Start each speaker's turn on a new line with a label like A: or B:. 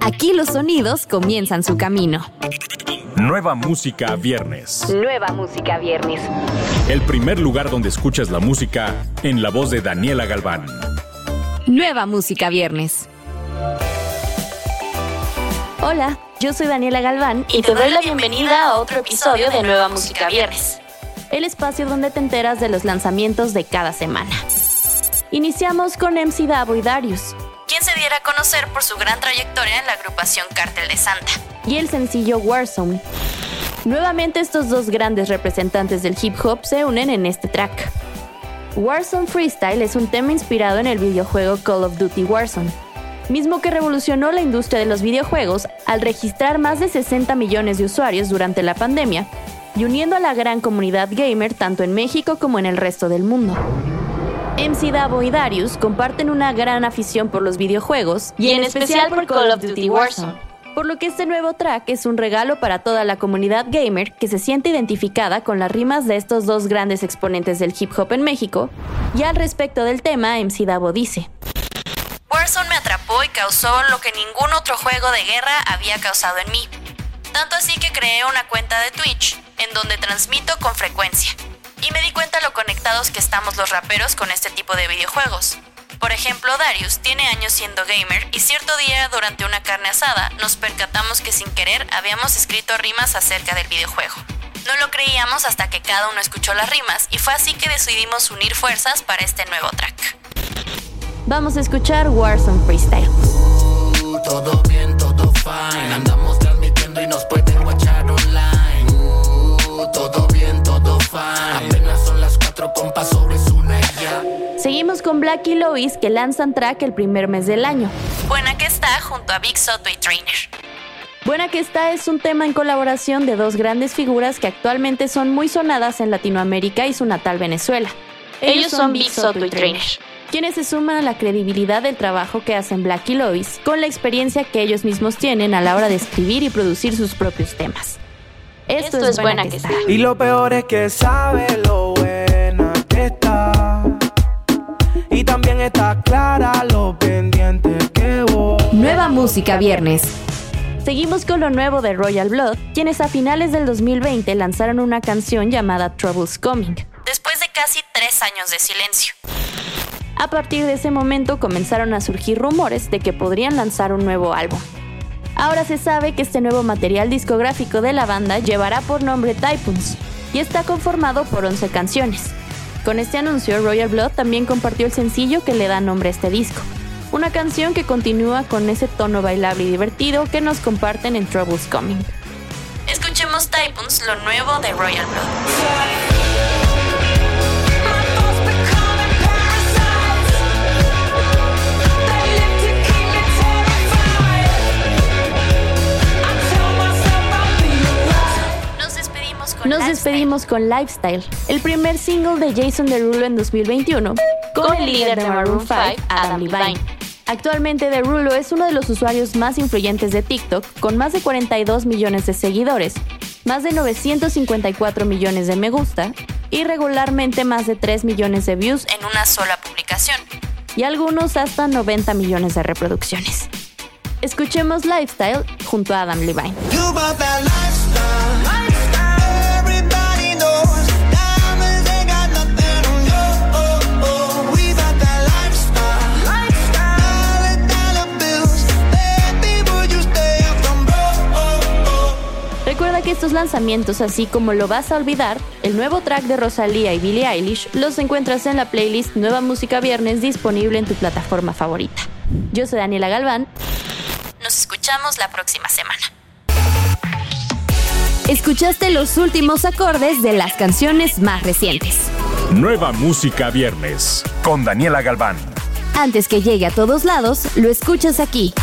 A: Aquí los sonidos comienzan su camino.
B: Nueva música viernes.
A: Nueva música viernes.
B: El primer lugar donde escuchas la música en la voz de Daniela Galván.
A: Nueva música viernes. Hola, yo soy Daniela Galván
C: y te doy la bienvenida a otro episodio de Nueva Música Viernes.
A: El espacio donde te enteras de los lanzamientos de cada semana. Iniciamos con MC Davo y Darius,
C: a conocer por su gran trayectoria en la agrupación Cártel de Santa.
A: Y el sencillo Warzone. Nuevamente estos dos grandes representantes del hip hop se unen en este track. Warzone Freestyle es un tema inspirado en el videojuego Call of Duty Warzone, mismo que revolucionó la industria de los videojuegos al registrar más de 60 millones de usuarios durante la pandemia y uniendo a la gran comunidad gamer tanto en México como en el resto del mundo. MC Davo y Darius comparten una gran afición por los videojuegos
C: y en especial por Call of Duty Warzone.
A: Por lo que este nuevo track es un regalo para toda la comunidad gamer que se siente identificada con las rimas de estos dos grandes exponentes del hip hop en México. Y al respecto del tema, MC Davo dice:
C: Warzone me atrapó y causó lo que ningún otro juego de guerra había causado en mí. Tanto así que creé una cuenta de Twitch en donde transmito con frecuencia y me di cuenta lo conectados que estamos los raperos con este tipo de videojuegos. Por ejemplo, Darius tiene años siendo gamer y cierto día durante una carne asada nos percatamos que sin querer habíamos escrito rimas acerca del videojuego. No lo creíamos hasta que cada uno escuchó las rimas y fue así que decidimos unir fuerzas para este nuevo track.
A: Vamos a escuchar Warzone Freestyle.
D: Uh, todo bien, todo fine. Andamos
A: con Black y Lois que lanzan track el primer mes del año.
C: Buena que está junto a Big Soto y Trainer.
A: Buena que está es un tema en colaboración de dos grandes figuras que actualmente son muy sonadas en Latinoamérica y su natal Venezuela.
C: Ellos, son Big Soto y Trainer
A: quienes se suman a la credibilidad del trabajo que hacen Black y Lois, con la experiencia que ellos mismos tienen a la hora de escribir y producir sus propios temas. Esto, es, buena, que, está.
E: Y lo peor es que sabe lo buena que está. Y también está clara lo pendiente que voy.
A: Nueva música viernes. Seguimos con lo nuevo de Royal Blood, quienes a finales del 2020 lanzaron una canción llamada Troubles Coming.
C: Después de casi tres años de silencio.
A: A partir de ese momento comenzaron a surgir rumores de que podrían lanzar un nuevo álbum. Ahora se sabe que este nuevo material discográfico de la banda llevará por nombre Typhoons y está conformado por 11 canciones. Con este anuncio, Royal Blood también compartió el sencillo que le da nombre a este disco, una canción que continúa con ese tono bailable y divertido que nos comparten en Troubles Coming.
C: Escuchemos Typhoons, lo nuevo de Royal Blood.
A: Nos despedimos con Lifestyle, el primer single de Jason Derulo en 2021,
C: con el líder de Maroon 5, Adam Levine.
A: Actualmente Derulo es uno de los usuarios más influyentes de TikTok, con más de 42 millones de seguidores, más de 954 millones de me gusta y regularmente más de 3 millones de views
C: en una sola publicación.
A: Y algunos hasta 90 millones de reproducciones. Escuchemos Lifestyle junto a Adam Levine. Estos lanzamientos, así como Lo Vas a Olvidar, el nuevo track de Rosalía y Billie Eilish, los encuentras en la playlist Nueva Música Viernes disponible en tu plataforma favorita. Yo soy Daniela Galván.
C: Nos escuchamos la próxima semana.
A: Escuchaste los últimos acordes de las canciones más recientes.
B: Nueva Música Viernes con Daniela Galván.
A: Antes que llegue a todos lados, lo escuchas aquí.